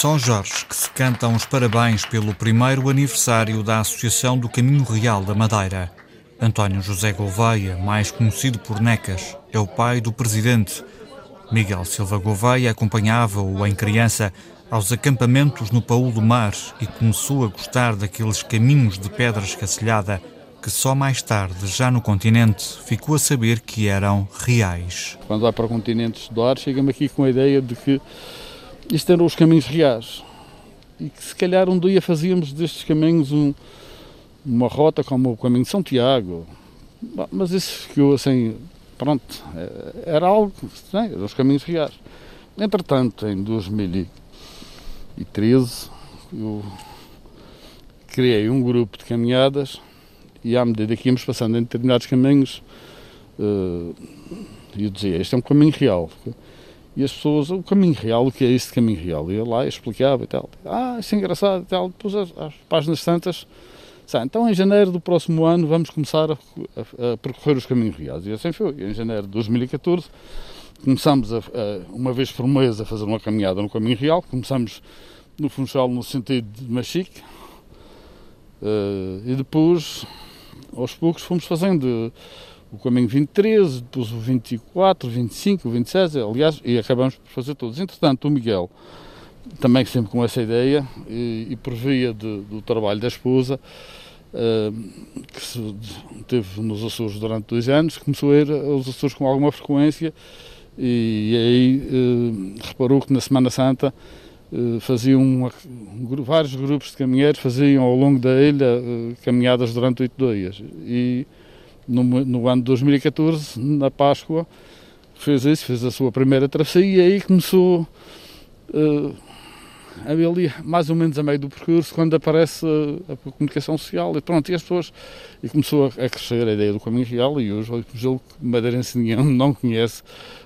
São Jorge que se cantam os parabéns pelo primeiro aniversário da Associação do Caminho Real da Madeira. António José Gouveia, mais conhecido por Necas, é o pai do presidente. Miguel Silva Gouveia acompanhava-o em criança aos acampamentos no Paul do Mar e começou a gostar daqueles caminhos de pedra escacilhada que só mais tarde, já no continente, ficou a saber que eram reais. Quando vai para o continente estudar, chega-me aqui com a ideia de que isto eram os caminhos reais. E que se calhar um dia fazíamos destes caminhos um, uma rota como o caminho de São Tiago. Mas isso ficou assim, pronto, é, era algo, né, eram os caminhos reais. Entretanto, em 2013, eu criei um grupo de caminhadas e à medida que íamos passando em determinados caminhos, eh, eu dizia, este é um caminho real. E as pessoas, o caminho real, o que é este caminho real? E eu lá explicava e tal. Ah, isso é engraçado e tal. Depois as, as páginas santas, então em janeiro do próximo ano vamos começar a, a, a, percorrer os caminhos reais. E assim foi. Em janeiro de 2014 começamos, a, uma vez por mês, a fazer uma caminhada no caminho real. Começamos no Funchal, no sentido de Machique. Uh, e depois, aos poucos, fomos fazendo o caminho 23, depois o 24, o 25, o 26, aliás, e acabamos por fazer todos. Entretanto, o Miguel, também sempre com essa ideia, e, e por via de, do trabalho da esposa, uh, que se, teve nos Açores durante dois anos, começou a ir aos Açores com alguma frequência, e, e aí uh, reparou que na Semana Santa uh, faziam uma, um, vários grupos de caminheiros, faziam ao longo da ilha caminhadas durante oito dias. E, no, no ano de 2014, na Páscoa, fez isso, fez a sua primeira travessia e aí começou uh, ali mais ou menos a meio do percurso quando aparece a, a comunicação social e pronto, e as pessoas e começou a, a crescer a ideia do caminho real e hoje o que madeirense nenhum não conhece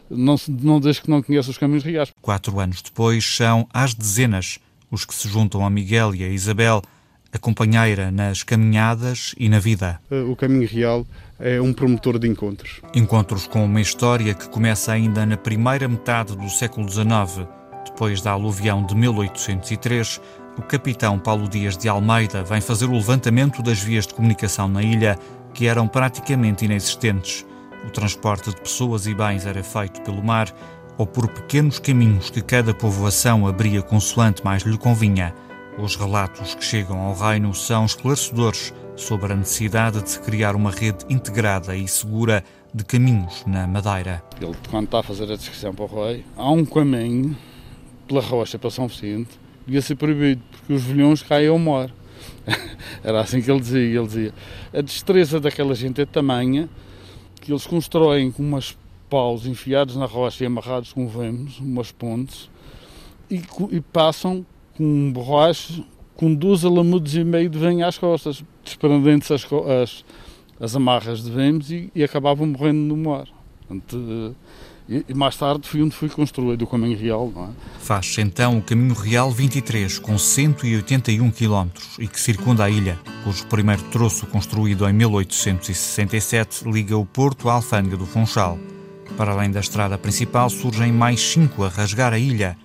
não, não desde que não conhece os caminhos reais. Quatro anos depois são às dezenas os que se juntam a Miguel e a Isabel a companheira nas caminhadas e na vida. Eh, o Caminho Real é um promotor de encontros. Encontros com uma história que começa ainda na primeira metade do século XIX. Depois da aluvião de 1803, o capitão Paulo Dias de Almeida vem fazer o levantamento das vias de comunicação na ilha, que eram praticamente inexistentes. O transporte de pessoas e bens era feito pelo mar ou por pequenos caminhos que cada povoação abria consoante mais lhe convinha. Os relatos que chegam ao reino são esclarecedores sobre a necessidade de se criar uma rede integrada e segura de caminhos na Madeira. Ele, quando está a fazer a descrição para o rei, há um caminho pela rocha para São Vicente, devia ser proibido, porque os velhões caem ao mar. Era assim que ele dizia. Ele dizia. A destreza daquela gente é tamanha que eles constroem com umas paus enfiados na rocha e amarrados com vemos, umas pontes, e, e passam com borracho com duas alamudes e meio de venho às costas, desprendendo-se as, as, as, amarras de vemos e, e, acabavam morrendo no mar. Portanto, e, e, mais tarde fui onde fui construído o Caminho Real. É? Faz-se então o Caminho Real 23, com 181 km e que circunda a ilha, cujo primeiro troço, construído em 1867, liga o Porto à Alfândega do Funchal. Para além da estrada principal, surgem mais cinco a rasgar a ilha,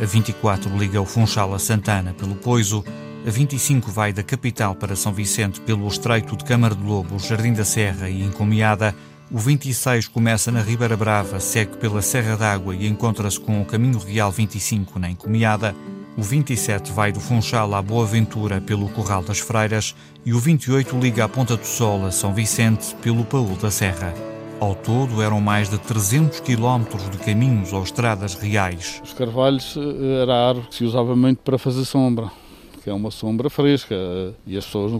a 24 liga o Funchal a Santana pelo Poiso. A 25 vai da capital para São Vicente pelo Estreito de Câmara de Lobo, Jardim da Serra e Encomiada. O 26 começa na Ribeira Brava, segue pela Serra d'Água e encontra-se com o Caminho Real 25 na Encomiada. O 27 vai do Funchal à Boa Ventura pelo Corral das Freiras e o 28 liga a Ponta do Sol a São Vicente pelo Paul da Serra. Ao todo, eram mais de 300 quilómetros de caminhos ou estradas reais. Os carvalhos eh, era a árvore que se usava muito para fazer sombra, que é uma sombra fresca. E as pessoas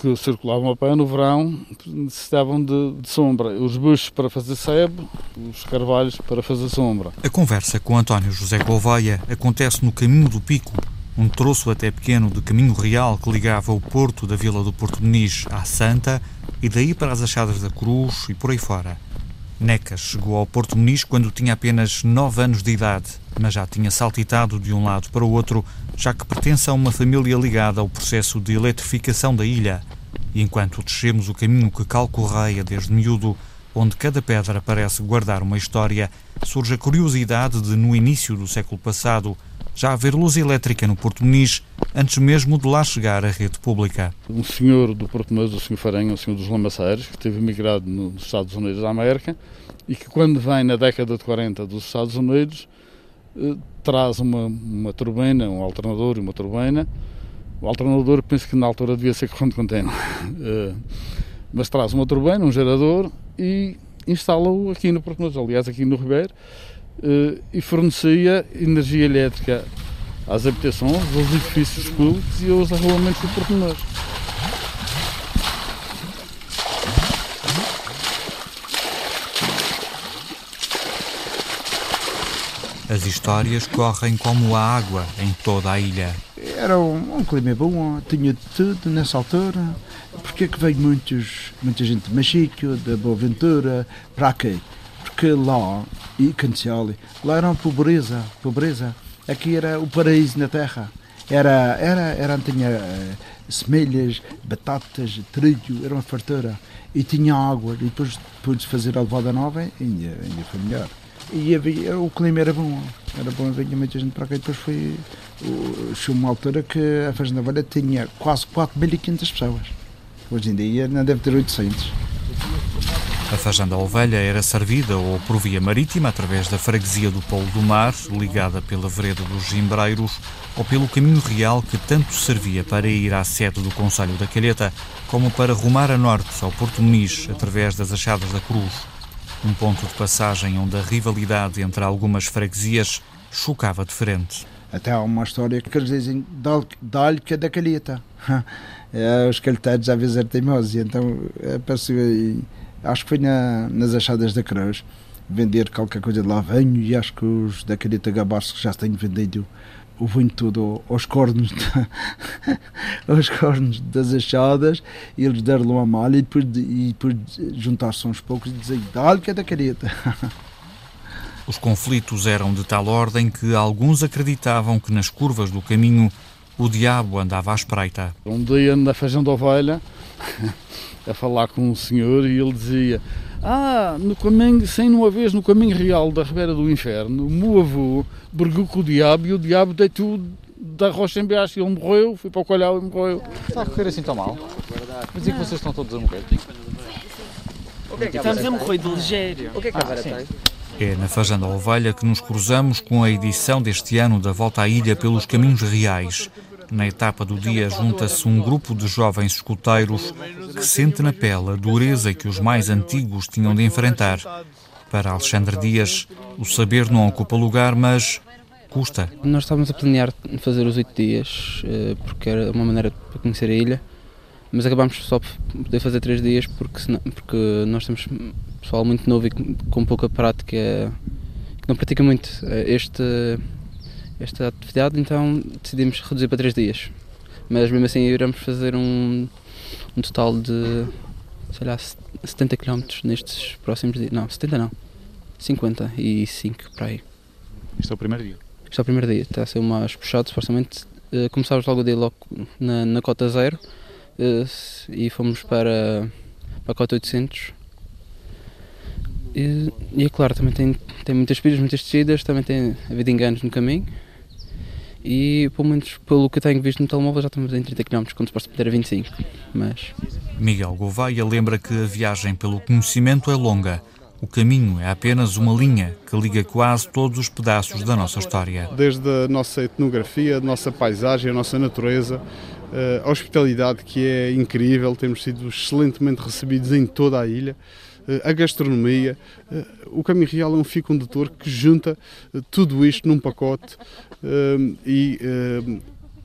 que circulavam a pé no verão necessitavam de, de sombra. Os buchos para fazer sebo, os carvalhos para fazer sombra. A conversa com António José Gouveia acontece no Caminho do Pico, um troço até pequeno de caminho real que ligava o porto da vila do Porto Meniz à Santa e daí para as Achadas da Cruz e por aí fora. Necas chegou ao Porto Muniz quando tinha apenas 9 anos de idade, mas já tinha saltitado de um lado para o outro, já que pertence a uma família ligada ao processo de eletrificação da ilha. E enquanto descemos o caminho que calcorreia desde miúdo, onde cada pedra parece guardar uma história, surge a curiosidade de, no início do século passado, já haver luz elétrica no Porto Muniz, antes mesmo de lá chegar a rede pública. Um senhor do Porto Muniz, o senhor Farenha, o senhor dos Lamaceiros, que teve emigrado nos Estados Unidos da América e que quando vem na década de 40 dos Estados Unidos eh, traz uma, uma turbina, um alternador e uma turbina. O alternador penso que na altura devia ser corrente contínua, eh, mas traz uma turbina, um gerador e instala-o aqui no Porto Muniz, aliás aqui no Ribeiro, e fornecia energia elétrica às habitações, aos edifícios públicos e aos arruamentos do Porto Muniz. As histórias correm como a água em toda a ilha. Era um, um clima bom, tinha de tudo nessa altura. Porque é que veio muitos, muita gente de Machico, da Boa Ventura, para aqui? Porque lá, e Cancioli, lá era uma pobreza, pobreza. Aqui era o paraíso na terra. Era, era, era tinha uh, semelhas, batatas, trigo, era uma fartura. E tinha água, e depois, depois de fazer a levada nova, ainda, ainda foi melhor. E havia, o clima era bom, era bom, vinha muita gente para cá e depois foi. Chegou uma altura que a Fazenda Velha tinha quase 4.500 pessoas. Hoje em dia não deve ter 800. A Fazenda Ovelha era servida ou por via marítima através da freguesia do Polo do Mar, ligada pela vereda dos Gimbreiros, ou pelo caminho real que tanto servia para ir à sede do Conselho da Calheta, como para rumar a norte ao Porto Muniz através das Achadas da Cruz um ponto de passagem onde a rivalidade entre algumas freguesias chocava de frente. Até há uma história que eles dizem dá-lhe que é da calheta. é, os calheteiros às vezes eram teimosos, então apareceu aí, acho que foi na, nas achadas da Cruz, vender qualquer coisa de lá venho e acho que os da calheta gabar-se que já têm vendido o vinho todo aos cornos, aos cornos das achadas, e eles deram-lhe uma malha e depois, e depois juntar-se uns poucos e dizer dá-lhe que é da careta. Os conflitos eram de tal ordem que alguns acreditavam que nas curvas do caminho o diabo andava à espreita. Um dia na fazenda ovelha, a falar com um senhor e ele dizia ah, no caminho, sem uma vez no caminho real da Ribeira do Inferno, o meu avô brigou com o diabo e o diabo deitou da rocha em baixo e ele morreu, foi para o colhau e morreu. Está a correr assim tão mal? Mas dizer que vocês estão todos a morrer. Estamos a morrer de ligeiro. O que é que a Vera tem? É na Fazenda Ovelha que nos cruzamos com a edição deste ano da Volta à Ilha pelos Caminhos Reais. Na etapa do dia junta-se um grupo de jovens escuteiros que sente na pele a dureza que os mais antigos tinham de enfrentar. Para Alexandre Dias, o saber não ocupa lugar, mas custa. Nós estávamos a planear fazer os oito dias, eh, porque era uma maneira para conhecer a ilha, mas acabámos só por poder fazer três dias porque, senão, porque nós temos pessoal muito novo e com pouca prática que não pratica muito eh, este esta atividade, então decidimos reduzir para 3 dias. Mas mesmo assim iremos fazer um, um total de, sei lá, 70 km nestes próximos dias. Não, 70 não, 55 para aí. Este é o primeiro dia? Este é o primeiro dia, está a ser mais puxado, supostamente. Uh, começámos logo o dia logo na, na cota zero uh, e fomos para, para a cota 800. E, e é claro, também tem, tem muitas pilhas, muitas descidas, também tem havido enganos no caminho e pelo menos pelo que eu tenho visto no telemóvel já estamos em 30 km quando se pode poder a 25 mas... Miguel Gouveia lembra que a viagem pelo conhecimento é longa o caminho é apenas uma linha que liga quase todos os pedaços da nossa história. Desde a nossa etnografia, a nossa paisagem, a nossa natureza, eh, a hospitalidade que é incrível, temos sido excelentemente recebidos em toda a ilha. Eh, a gastronomia. Eh, o Caminho Real é um fio condutor que junta eh, tudo isto num pacote e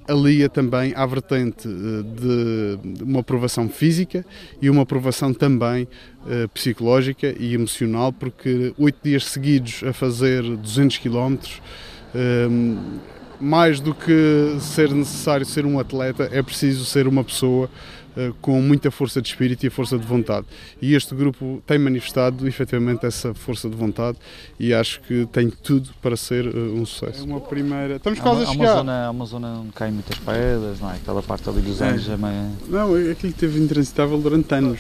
alia também à vertente de uma aprovação física e uma aprovação também psicológica e emocional, porque oito dias seguidos a fazer 200 quilómetros mais do que ser necessário ser um atleta, é preciso ser uma pessoa uh, com muita força de espírito e força de vontade. E este grupo tem manifestado efetivamente essa força de vontade e acho que tem tudo para ser uh, um sucesso. É uma primeira. Estamos quase a chegar. Há uma zona, há uma zona onde caem muitas pedras, não é? Aquela parte ali dos anos é. meio... Não, é aquilo que teve intransitável durante anos.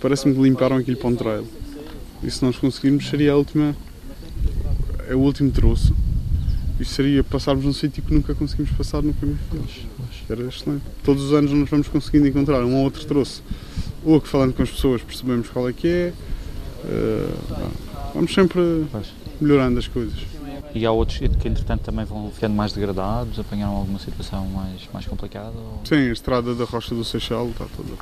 Parece-me que limparam aquilo para um trail. E se nós conseguirmos, seria a última. É o último troço. Isto seria passarmos num sítio que nunca conseguimos passar no caminho deles. Era excelente. Todos os anos nós vamos conseguindo encontrar um ou outro troço. Ou que falando com as pessoas percebemos qual é que é. Uh, vamos sempre melhorando as coisas. E há outros que entretanto também vão ficando mais degradados, apanharam alguma situação mais, mais complicada? Ou... Sim, a estrada da Rocha do Seixal está toda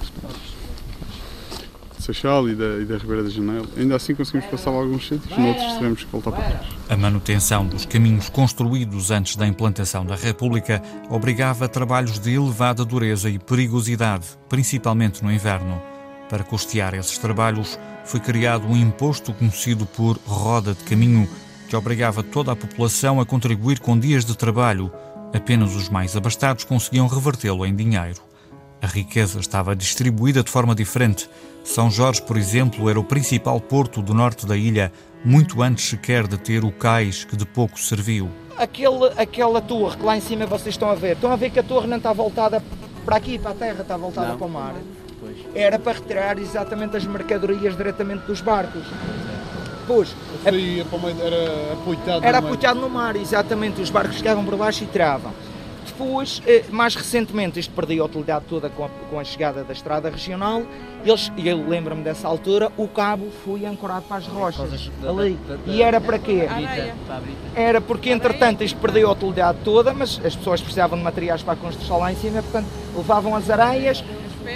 Seixal e da, e da Ribeira da Janela. Ainda assim conseguimos passar alguns sítios, noutros tivemos que voltar para trás. A manutenção dos caminhos construídos antes da implantação da República obrigava a trabalhos de elevada dureza e perigosidade, principalmente no inverno. Para custear esses trabalhos, foi criado um imposto conhecido por roda de caminho, que obrigava toda a população a contribuir com dias de trabalho. Apenas os mais abastados conseguiam revertê-lo em dinheiro. A riqueza estava distribuída de forma diferente. São Jorge, por exemplo, era o principal porto do norte da ilha, muito antes sequer de ter o cais que de pouco serviu. Aquele, aquela torre que lá em cima vocês estão a ver, estão a ver que a torre não está voltada para aqui, para a terra, está voltada não. para o mar. Era para retirar exatamente as mercadorias diretamente dos barcos. Pois. Era apoiado Era apoiado no mar, exatamente. Os barcos chegavam por baixo e tiravam. Depois, eh, mais recentemente, isto perdeu a utilidade toda com a, com a chegada da estrada regional. Eles, e eu lembro-me dessa altura, o cabo foi ancorado para as rochas, ali. E era para quê? Era porque, entretanto, isto perdeu a utilidade toda, mas as pessoas precisavam de materiais para a construção lá em cima, portanto, levavam as areias,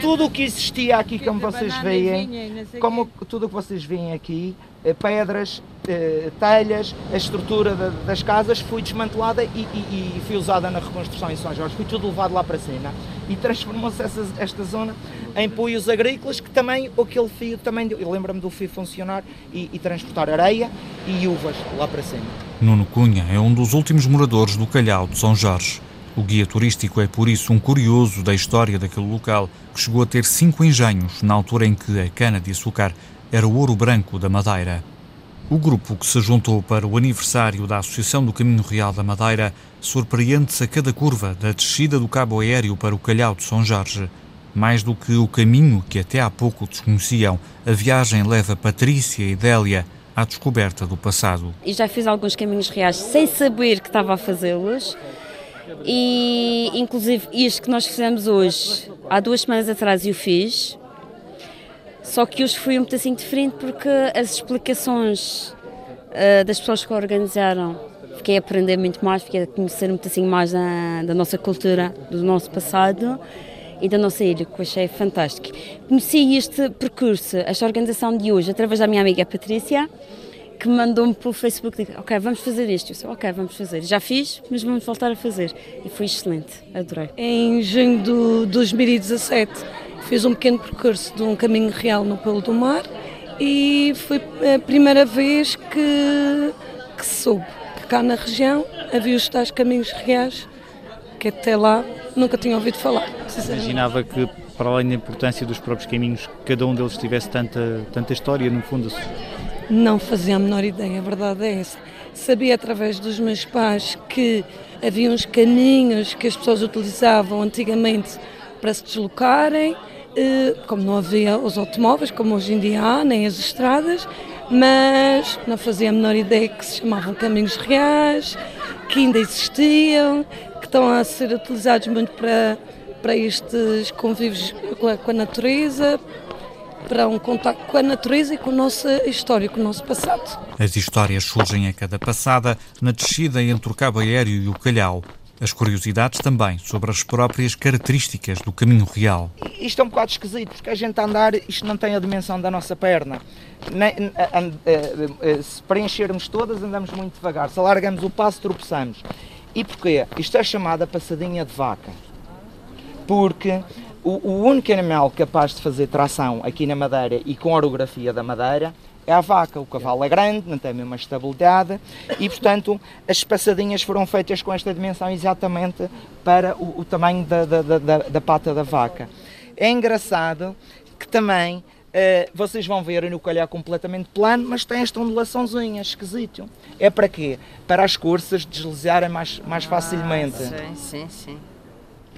tudo o que existia aqui, como vocês veem, como tudo o que vocês veem aqui, eh, pedras, eh, telhas, a estrutura das casas foi desmantelada e, e, e, foi usada na reconstrução em São Jorge, foi tudo levado lá para cima e transformou-se esta zona em poios agrícolas que também, aquele fio também, eu lembro-me do fio funcionar e, e transportar areia e uvas lá para cima. Nuno Cunha é um dos últimos moradores do Calhau de São Jorge. O guia turístico é por isso um curioso da história daquele local, que chegou a ter cinco engenhos na altura em que a cana-de-açúcar era o ouro branco da Madeira. O grupo que se juntou para o aniversário da Associação do Caminho Real da Madeira surpreende-se a cada curva da descida do cabo aéreo para o Calhau de São Jorge. Mais do que o caminho que até há pouco desconheciam, a viagem leva Patrícia e Délia à descoberta do passado. E já fiz alguns caminhos reais sem saber que estava a fazê-los e inclusive isto que nós fizemos hoje, há duas semanas atrás eu fiz, só que hoje foi um pedacinho diferente porque as explicações uh, das pessoas que organizaram, fiquei a aprender muito mais, fiquei a conhecer um pedacinho mais da, da nossa cultura, do nosso passado e da nossa ilha, que eu achei fantástico. Conheci este percurso, esta organização de hoje, através da minha amiga Patrícia, que mandou-me pelo Facebook, disse, ok, vamos fazer isto. Eu disse, ok, vamos fazer. Já fiz, mas vamos voltar a fazer. E foi excelente, adorei. Em junho de 2017 fiz um pequeno percurso de um caminho real no Pelo do Mar e foi a primeira vez que, que soube que cá na região havia os tais caminhos reais que até lá nunca tinha ouvido falar. Imaginava que, para além da importância dos próprios caminhos, cada um deles tivesse tanta, tanta história, no fundo. Não fazia a menor ideia, a verdade é essa. Sabia através dos meus pais que havia uns caminhos que as pessoas utilizavam antigamente para se deslocarem, como não havia os automóveis, como hoje em dia há, nem as estradas, mas não fazia a menor ideia que se chamavam caminhos reais, que ainda existiam, que estão a ser utilizados muito para, para estes convívios com a, com a natureza, para um contato com a natureza e com a nossa história, com o nosso passado. As histórias surgem a cada passada na descida entre o Cabo Aéreo e o Calhau. As curiosidades também sobre as próprias características do caminho real. Isto é um bocado esquisito, porque a gente a andar, isto não tem a dimensão da nossa perna. Se preenchermos todas, andamos muito devagar. Se alargamos o passo, tropeçamos. E porquê? Isto é chamada passadinha de vaca. Porque o, único animal capaz de fazer tração aqui na Madeira e com a orografia da Madeira é a vaca. O cavalo é grande, não tem a mesma estabilidade e, portanto, as passadinhas foram feitas com esta dimensão exatamente para o, o tamanho da, da, da, da, pata da vaca. É engraçado que também Uh, vocês vão ver no calhar completamente plano, mas tem esta ondulaçãozinha, esquisito. É para quê? Para as curvas deslizarem mais, mais ah, facilmente. Sim, sim, sim.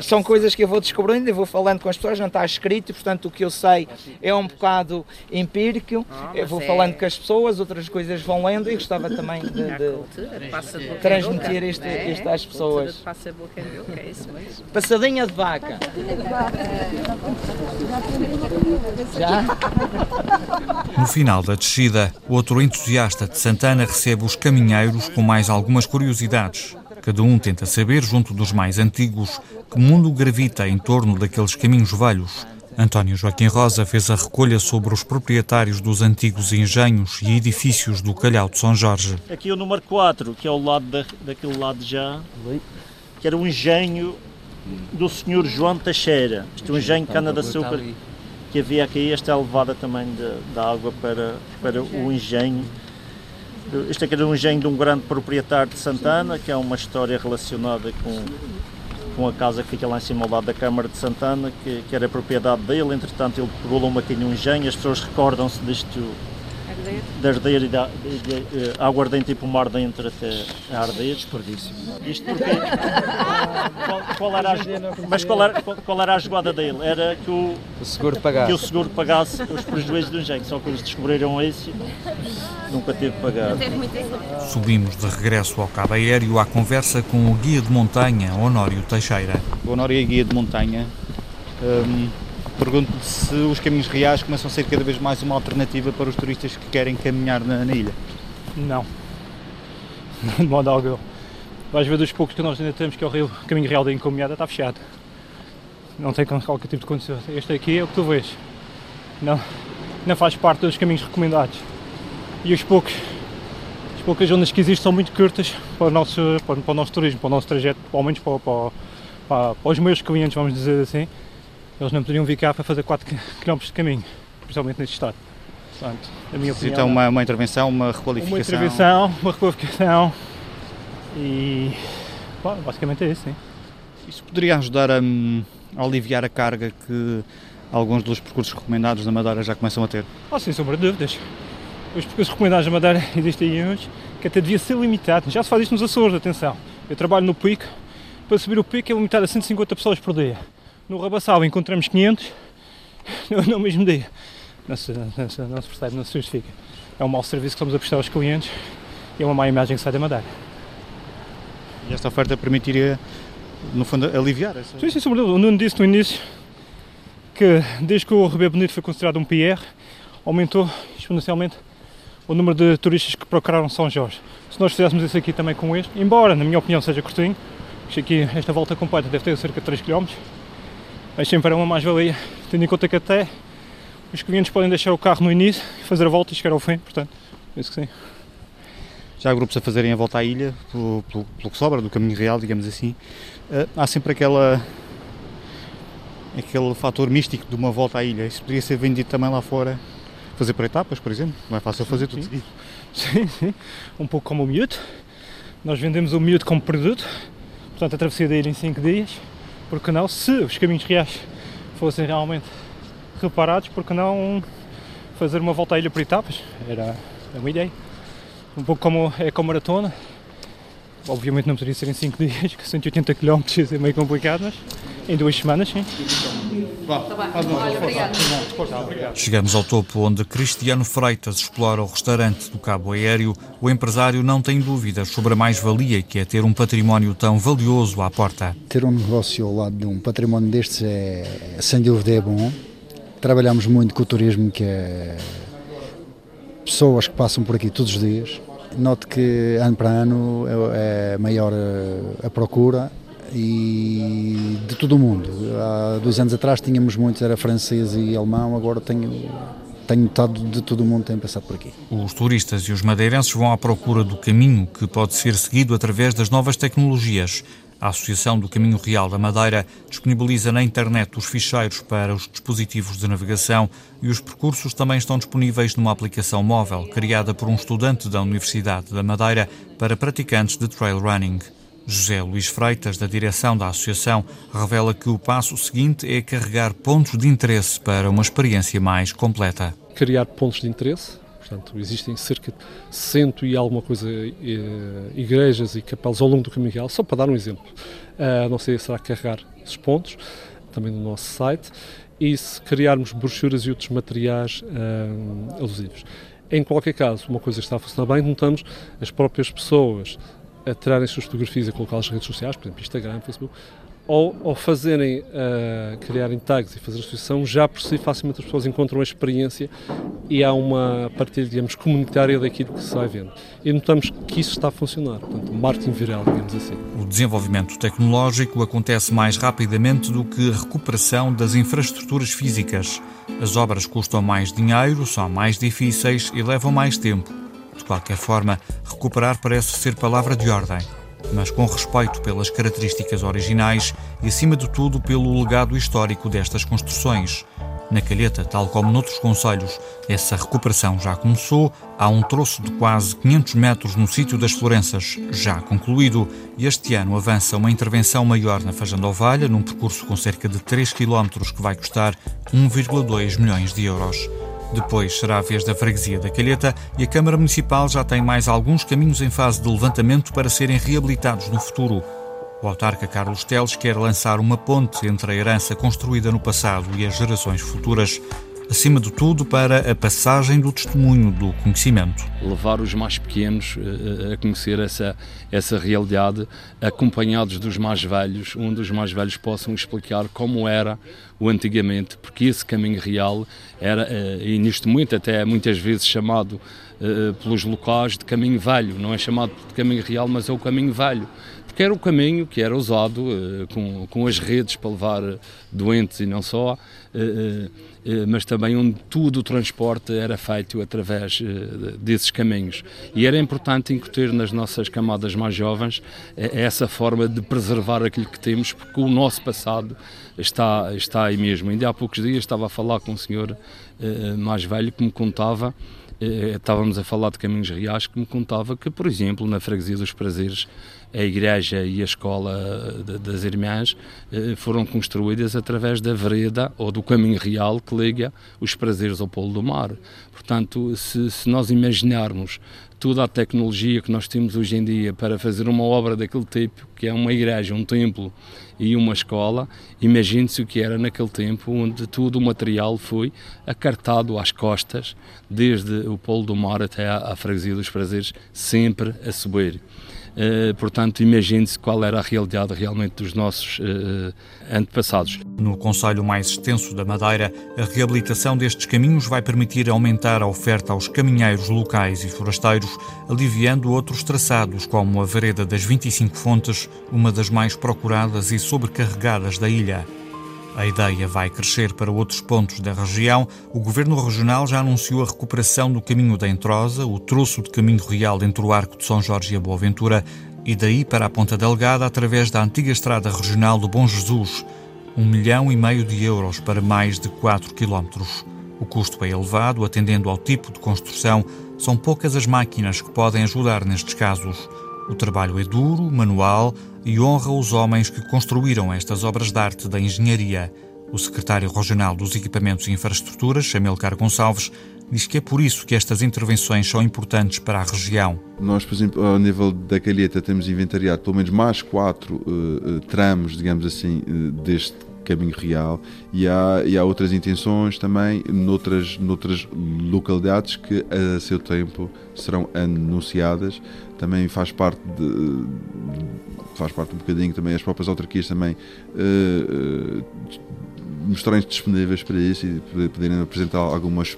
São coisas que eu vou descobrindo e vou falando com as pessoas, não está escrito, portanto o que eu sei é um bocado empírico, eu vou falando com as pessoas, outras coisas vão lendo e gostava também de, de transmitir isto, é? isto às pessoas. Passadinha de vaca. Já? No final da descida, outro entusiasta de Santana recebe os caminheiros com mais algumas curiosidades. Cada um tenta saber, junto dos mais antigos, que mundo gravita em torno daqueles caminhos velhos. António Joaquim Rosa fez a recolha sobre os proprietários dos antigos engenhos e edifícios do Calhau de São Jorge. Aqui o número 4, que é o lado da, daquele lado já, que era o engenho do senhor João Teixeira. Isto é um engenho de cana-de-açúcar que havia aqui. Esta é a levada também da água para, para o engenho. Este aqui era um engenho de um grande proprietário de Santana, que é uma história relacionada com, com a casa que fica lá em cima ao lado da Câmara de Santana, que, que era propriedade dele. Entretanto, ele pegou uma aqui um engenho. As pessoas recordam-se disto de arder e da, de, de, de, água ardente e pomar dentro até a arder. Desperdício. Isto porque. qual, qual, era a, mas qual era, qual era a jogada dele? Era que o, o seguro pagasse. Que o seguro pagasse os prejuízos do engenho. Só que eles descobriram isso nunca teve pagar. Subimos de regresso ao cabo aéreo à conversa com o guia de montanha, Honório Teixeira. O Honório é guia de montanha. Hum, Pergunto-lhe se os caminhos reais começam a ser cada vez mais uma alternativa para os turistas que querem caminhar na, na ilha. Não. De modo algum. Vais ver dos poucos que nós ainda temos, que é o rio, caminho real da encomiada, está fechado. Não tem qualquer tipo de condição. Este aqui é o que tu vês. Não, não faz parte dos caminhos recomendados. E os poucos, as poucas zonas que existem são muito curtas para o nosso, para, para o nosso turismo, para o nosso trajeto, ao menos para, para, para, para os meus clientes, vamos dizer assim eles não poderiam vir cá para fazer 4 km de caminho, principalmente neste estado. Portanto, a minha opinião. Então, uma, uma intervenção, uma requalificação. Uma intervenção, uma requalificação e. Bom, basicamente é isso, sim. Isso poderia ajudar a, a, aliviar a carga que alguns dos percursos recomendados da Madeira já começam a ter? Ah, sem sombra de dúvidas. Os percursos recomendados da Madeira existem hoje, que até devia ser limitado. Já se faz isto nos Açores, atenção. Eu trabalho no pico, para subir o pico é limitado a 150 pessoas por dia. No Rabassal encontramos 500 no, mesmo dia. Não se, não, se, não se percebe, não se justifica. É um mau serviço que estamos a prestar aos clientes e é uma má imagem que sai da Madeira. E esta oferta permitiria, no fundo, aliviar essa... Sim, sim, sobretudo. O Nuno disse no início que desde que o Rebelo Bonito foi considerado um PR, aumentou exponencialmente o número de turistas que procuraram São Jorge. Se nós fizéssemos isso aqui também com este, embora, na minha opinião, seja curtinho, isto aqui, esta volta completa deve ter cerca de 3 km, mas sempre é uma mais-valia, tendo em conta que até os clientes podem deixar o carro no início e fazer a volta e chegar ao fim, portanto, penso que sim. Já há grupos a fazerem a volta à ilha, pelo, pelo, pelo que sobra, do caminho real, digamos assim, uh, há sempre aquela aquele fator místico de uma volta à ilha. Isso poderia ser vendido também lá fora, fazer por etapas, por exemplo, não é fácil fazer tudo seguido. Sim, sim, um pouco como o miúdo. Nós vendemos o miúdo como produto, portanto a travessia da ilha em 5 dias, porque não, se os caminhos reais fossem realmente reparados, porque não fazer uma volta à ilha por etapas? Era, era uma ideia. Um pouco como é com a maratona. Obviamente não poderia ser em 5 dias, que 180 km é meio complicado, mas em duas semanas, sim. Chegamos ao topo onde Cristiano Freitas explora o restaurante do Cabo Aéreo. O empresário não tem dúvidas sobre a mais-valia que é ter um património tão valioso à porta. Ter um negócio ao lado de um património destes é, sem dúvida, é bom. Trabalhamos muito com o turismo, que é pessoas que passam por aqui todos os dias. Note que ano para ano é, é maior a procura e de todo o mundo. Há dois anos atrás tínhamos muitos, era francês e alemão, agora tenho, tenho notado de todo o mundo tem passado por aqui. Os turistas e os madeirenses vão à procura do caminho que pode ser seguido através das novas tecnologias. A Associação do Caminho Real da Madeira disponibiliza na internet os ficheiros para os dispositivos de navegação e os percursos também estão disponíveis numa aplicação móvel criada por um estudante da Universidade da Madeira para praticantes de trail running. José Luís Freitas, da direção da associação, revela que o passo seguinte é carregar pontos de interesse para uma experiência mais completa. Criar pontos de interesse, portanto, existem cerca de cento e alguma coisa eh, igrejas e capelas ao longo do caminho real, só para dar um exemplo. Uh, não sei, será carregar desses pontos, também no nosso site, e se criarmos brochuras e outros materiais uh, alusivos. Em qualquer caso, uma coisa está a funcionar bem, notamos as próprias pessoas a tirarem suas fotografias e colocá-las nas redes sociais, por exemplo, Instagram, Facebook, ou, ou fazerem, uh, criarem tags e fazer associação, já por si facilmente as pessoas encontram a experiência e há uma partilha, digamos, comunitária daquilo que se vai vendo. E notamos que isso está a funcionar, portanto, marketing viral, digamos assim. O desenvolvimento tecnológico acontece mais rapidamente do que a recuperação das infraestruturas físicas. As obras custam mais dinheiro, são mais difíceis e levam mais tempo. De qualquer forma, recuperar parece ser palavra de ordem mas com respeito pelas características originais e, acima de tudo, pelo legado histórico destas construções. Na Calheta, tal como noutros conselhos, essa recuperação já começou. Há um troço de quase 500 metros no sítio das Florenças, já concluído, e este ano avança uma intervenção maior na Fajanda Ovalha, num percurso com cerca de 3 km que vai custar 1,2 milhões de euros. Depois será a vez da freguesia da Calheta e a Câmara Municipal já tem mais alguns caminhos em fase de levantamento para serem reabilitados no futuro. O autarca Carlos Teles quer lançar uma ponte entre a herança construída no passado e as gerações futuras acima de tudo para a passagem do testemunho, do conhecimento. Levar os mais pequenos eh, a conhecer essa, essa realidade, acompanhados dos mais velhos, onde os mais velhos possam explicar como era o antigamente, porque esse caminho real era, eh, e nisto muito, até muitas vezes chamado eh, pelos locais de caminho velho, não é chamado de caminho real, mas é o caminho velho porque era o caminho que era usado uh, com, com as redes para levar doentes e não só, uh, uh, mas também onde tudo o transporte era feito através desses caminhos. E era importante incutir nas nossas camadas mais jovens essa forma de preservar aquilo que temos, porque o nosso passado está, está aí mesmo. Ainda há poucos dias estava a falar com um senhor mais velho que me contava estávamos a falar de caminhos reais que me contava que, por exemplo, na freguesia dos prazeres a igreja e a escola das irmãs eh, foram construídas através da vereda ou do caminho real que liga os prazeres ao polo do mar. Portanto, se, se nós imaginarmos toda a tecnologia que nós temos hoje em dia para fazer uma obra daquele tipo, que é uma igreja, um templo e uma escola, imagine-se o que era naquele tempo, onde todo o material foi acartado às costas, desde o Polo do Mar até à Freguesia dos Prazeres, sempre a subir. Uh, portanto, imagine-se qual era a realidade realmente dos nossos uh, antepassados. No Conselho mais extenso da Madeira, a reabilitação destes caminhos vai permitir aumentar a oferta aos caminheiros locais e forasteiros, aliviando outros traçados, como a Vereda das 25 Fontes, uma das mais procuradas e sobrecarregadas da ilha. A ideia vai crescer para outros pontos da região. O Governo Regional já anunciou a recuperação do caminho da Entrosa, o troço de caminho real entre o Arco de São Jorge e a Boaventura, e daí para a Ponta Delgada através da antiga Estrada Regional do Bom Jesus. Um milhão e meio de euros para mais de 4 quilómetros. O custo é elevado, atendendo ao tipo de construção. São poucas as máquinas que podem ajudar nestes casos. O trabalho é duro, manual e honra os homens que construíram estas obras de arte da engenharia. O secretário regional dos Equipamentos e Infraestruturas, Chamilcar Gonçalves, diz que é por isso que estas intervenções são importantes para a região. Nós, por exemplo, ao nível da Calheta, temos inventariado pelo menos mais quatro uh, tramos, digamos assim, uh, deste caminho real. E há, e há outras intenções também noutras, noutras localidades que a seu tempo serão anunciadas. Também faz parte de, faz parte um bocadinho também as próprias autarquias também uh, uh, mostrarem-se disponíveis para isso e poderem apresentar algumas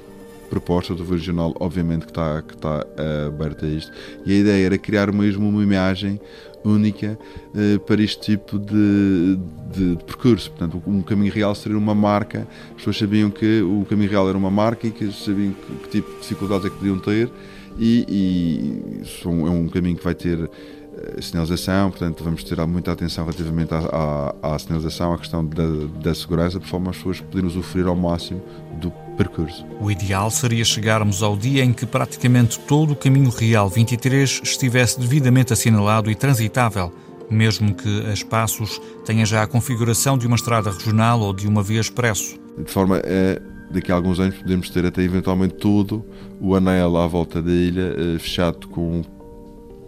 propostas. Do regional obviamente que está que uh, aberta a isto. E a ideia era criar mesmo uma imagem única uh, para este tipo de, de, de, percurso. Portanto, um caminho real seria uma marca. As pessoas sabiam que o caminho real era uma marca e que sabiam que, que tipo de dificuldades é que podiam ter e, e é um caminho que vai ter eh, sinalização, portanto vamos ter muita atenção relativamente à, à, à sinalização, à questão da, da segurança, de forma as pessoas poderem usufruir ao máximo do percurso. O ideal seria chegarmos ao dia em que praticamente todo o caminho real 23 estivesse devidamente assinalado e transitável, mesmo que a espaços tenha já a configuração de uma estrada regional ou de uma via expresso. De forma a daqui a alguns anos podemos ter até eventualmente todo o anel à volta da ilha uh, fechado com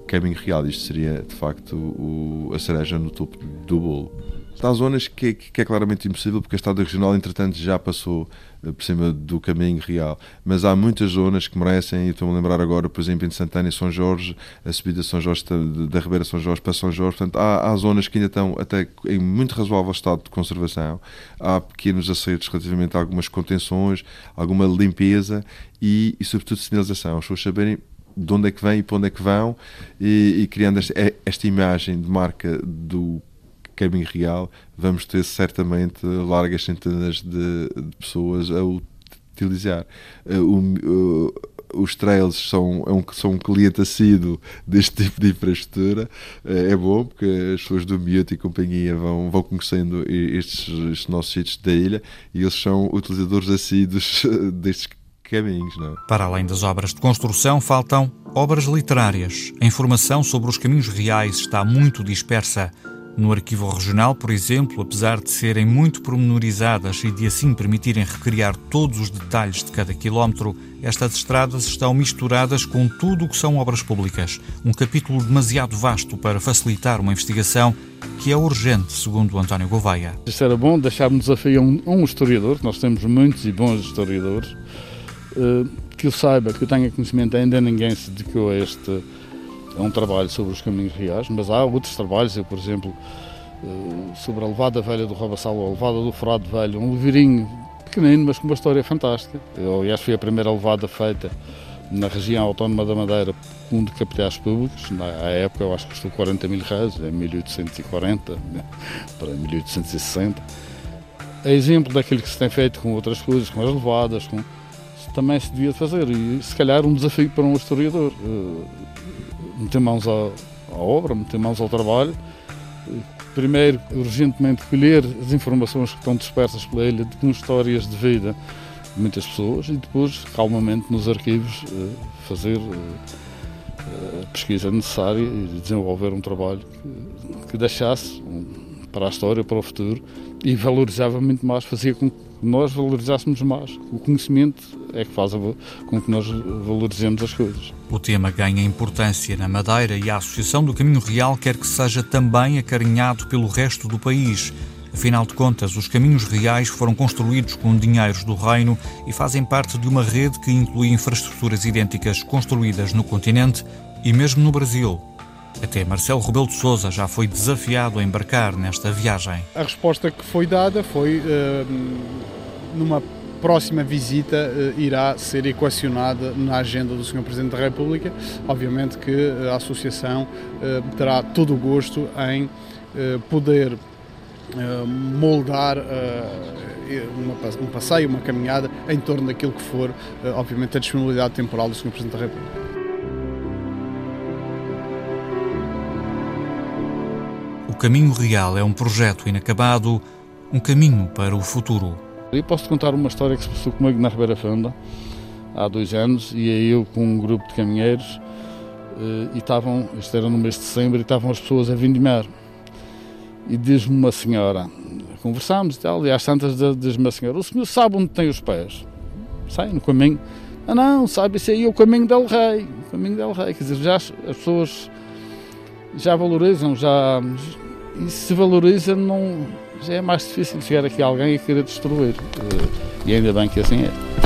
caminho real. Isto seria de facto o, a cereja no topo do bolo. Há zonas que, que é claramente impossível, porque a estrada regional, entretanto, já passou eh, por cima do caminho real. Mas há muitas zonas que merecem, e estou-me a lembrar agora, por exemplo, em Santana e São Jorge, a subida de São Jorge, da Ribeira São Jorge para São Jorge. Portanto, há, há, zonas que ainda estão até em muito razoável estado de conservação. Há pequenos acertos relativamente a algumas contenções, alguma limpeza e, e sobretudo, sinalização. As pessoas saberem de onde é que vêm e para onde é que vão e, e criando esta, esta imagem de marca do caminho real, vamos ter certamente largas centenas de, de pessoas a utilizar. Eh, o, os trails são, é um, são um cliente assíduo deste tipo de infraestrutura. Eh, é bom porque as pessoas do Miúdo e companhia vão, vão conhecendo estes, estes nossos sítios da ilha e eles são utilizadores assíduos destes caminhos. Não é? Para além das obras de construção, faltam obras literárias. A informação sobre os caminhos reais está muito dispersa. No arquivo regional, por exemplo, apesar de serem muito pormenorizadas e de assim permitirem recriar todos os detalhes de cada quilómetro, estas estradas estão misturadas com tudo o que são obras públicas. Um capítulo demasiado vasto para facilitar uma investigação que é urgente, segundo António Gouveia. Isto era bom deixar um desafio a um, a um historiador, nós temos muitos e bons historiadores, eh, que eu saiba, que eu tenha conhecimento, ainda ninguém se dedicou a este é um trabalho sobre os caminhos reais, mas há outros trabalhos, eu, por exemplo, eh, sobre a Levada Velha do Robassal, ou a Levada do Frado Velho, um livrinho pequenino, mas com uma história fantástica. Eu, aliás, foi a primeira levada feita na região autónoma da Madeira um de capitais públicos. Na época, eu acho que custou 40 mil reais, em 1840 né, para 1860. É exemplo daquilo que se tem feito com outras coisas, com as levadas, com... também se devia fazer. E se calhar um desafio para um historiador. Eh, meter mãos à, à obra, meter mãos ao trabalho. Primeiro, urgentemente, colher as informações que estão dispersas pela ilha com histórias de vida de muitas pessoas e depois, calmamente, nos arquivos, eh, fazer eh, a pesquisa necessária e desenvolver um trabalho que deixasse para a história, para o futuro e valorizava muito mais, fazia com que nós valorizássemos mais. O conhecimento é que faz com que nós valorizemos as coisas. O tema ganha importância na Madeira e a Associação do Caminho Real quer que seja também acarinhado pelo resto do país. Afinal de contas, os caminhos reais foram construídos com dinheiros do reino e fazem parte de uma rede que inclui infraestruturas idênticas construídas no continente e mesmo no Brasil. Até Marcelo Rebelo de Sousa já foi desafiado a embarcar nesta viagem. A resposta que foi dada foi uh, numa próxima visita uh, irá ser equacionada na agenda do Sr. Presidente da República. Obviamente que eh, a Associação uh, terá todo o gosto em poder moldar um passeio, uma caminhada em torno daquilo que for, obviamente, a disponibilidade temporal do Sr. Presidente da República. Caminho Real é um projeto inacabado, um caminho para o futuro. Eu posso contar uma história que se passou comigo na Ribeira Funda há dois anos, e aí eu com um grupo de caminheiros eh, e estavam, isto era no mês de dezembro, e estavam as pessoas a vindimar. E diz-me uma senhora, conversámos e tal, e às tantas diz-me a senhora, o senhor sabe onde tem os pés? Sai no caminho. Ah não, sabe, isso aí é o caminho del rei, o caminho del rei. Quer dizer, já as pessoas já valorizam, já, e se valoriza, não, já é mais difícil chegar aqui alguém e querer destruir. E ainda bem que assim é.